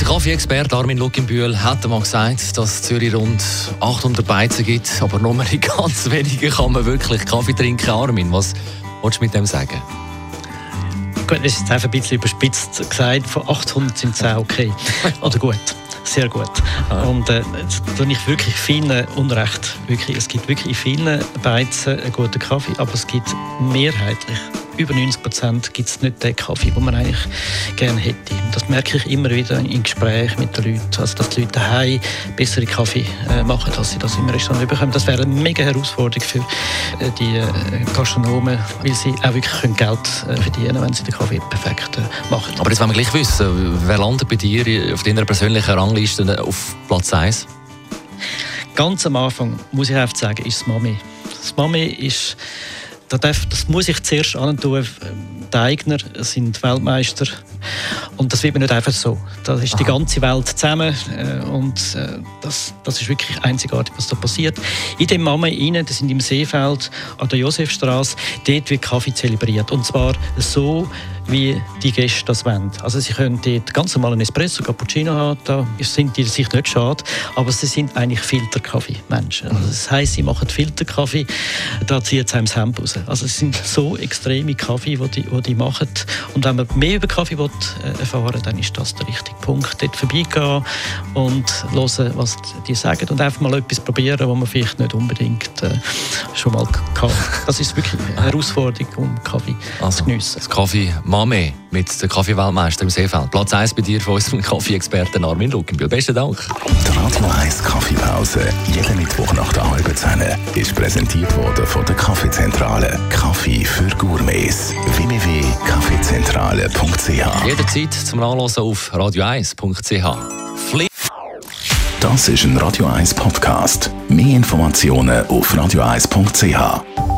Unser Kaffee-Experte Armin Luckenbühl hat einmal gesagt, dass es Zürich rund 800 Beizen gibt, aber nur in ganz wenigen kann man wirklich Kaffee trinken. Armin, was willst du mit dem sagen? Gut, das ist einfach ein bisschen überspitzt gesagt, von 800 sind es auch okay. Oder gut, sehr gut. Und äh, jetzt tue ich wirklich vielen Unrecht. Wirklich, es gibt wirklich in vielen Beizen einen guten Kaffee, aber es gibt mehrheitlich, über 90 Prozent, gibt es nicht den Kaffee, den man eigentlich gerne hätte. Das merke ich immer wieder in Gesprächen mit den Leuten, also dass die Leute daheim bessere Kaffee äh, machen, als sie das im Restaurant bekommen. Das wäre eine mega Herausforderung für äh, die äh, Gastronomen, weil sie auch wirklich können Geld verdienen wenn sie den Kaffee perfekt machen. Aber jetzt wollen wir gleich wissen, wer landet bei dir auf deiner persönlichen Rangliste auf Platz 1? Ganz am Anfang, muss ich einfach sagen, ist das Mami. Das Mami ist, das, muss ich zuerst antun. Die Eigner sind Weltmeister und das wird mir nicht einfach so. Da ist Aha. die ganze Welt zusammen äh, und äh, das, das ist wirklich einzigartig, was da passiert. In dem Mami rein, das sind im Seefeld an der Josefstraße, dort wird Kaffee zelebriert und zwar so, wie die Gäste das wollen. Also sie können dort ganz normal einen Espresso, Cappuccino haben, da sind die sich nicht schade, aber sie sind eigentlich Filterkaffee-Menschen. Also das heisst, sie machen Filterkaffee, da zieht es einem das Hemd raus. Also es sind so extreme Kaffee, die die, die, die machen. Und wenn man mehr über Kaffee will, äh, erfahren dann ist das der richtige Punkt. Dort vorbeigehen und hören, was die sagen und einfach mal etwas probieren, was man vielleicht nicht unbedingt äh, schon mal kann. Das ist wirklich eine Herausforderung, um Kaffee also, zu geniessen. Das Kaffee Mame mit der Kaffeeweltmeister im Seefeld. Platz 1 bei dir von unserem Kaffee-Experten Armin Luckenbühl. Besten Dank. Die Radio 1 Kaffeepause, jeden Mittwoch nach der halben Zehn, ist präsentiert worden von der Kaffeezentrale. Kaffee für Gourmets. www.kaffeezentrale.ch Jederzeit zum Nachlesen auf radio1.ch. Das ist ein Radio 1 Podcast. Mehr Informationen auf radio1.ch.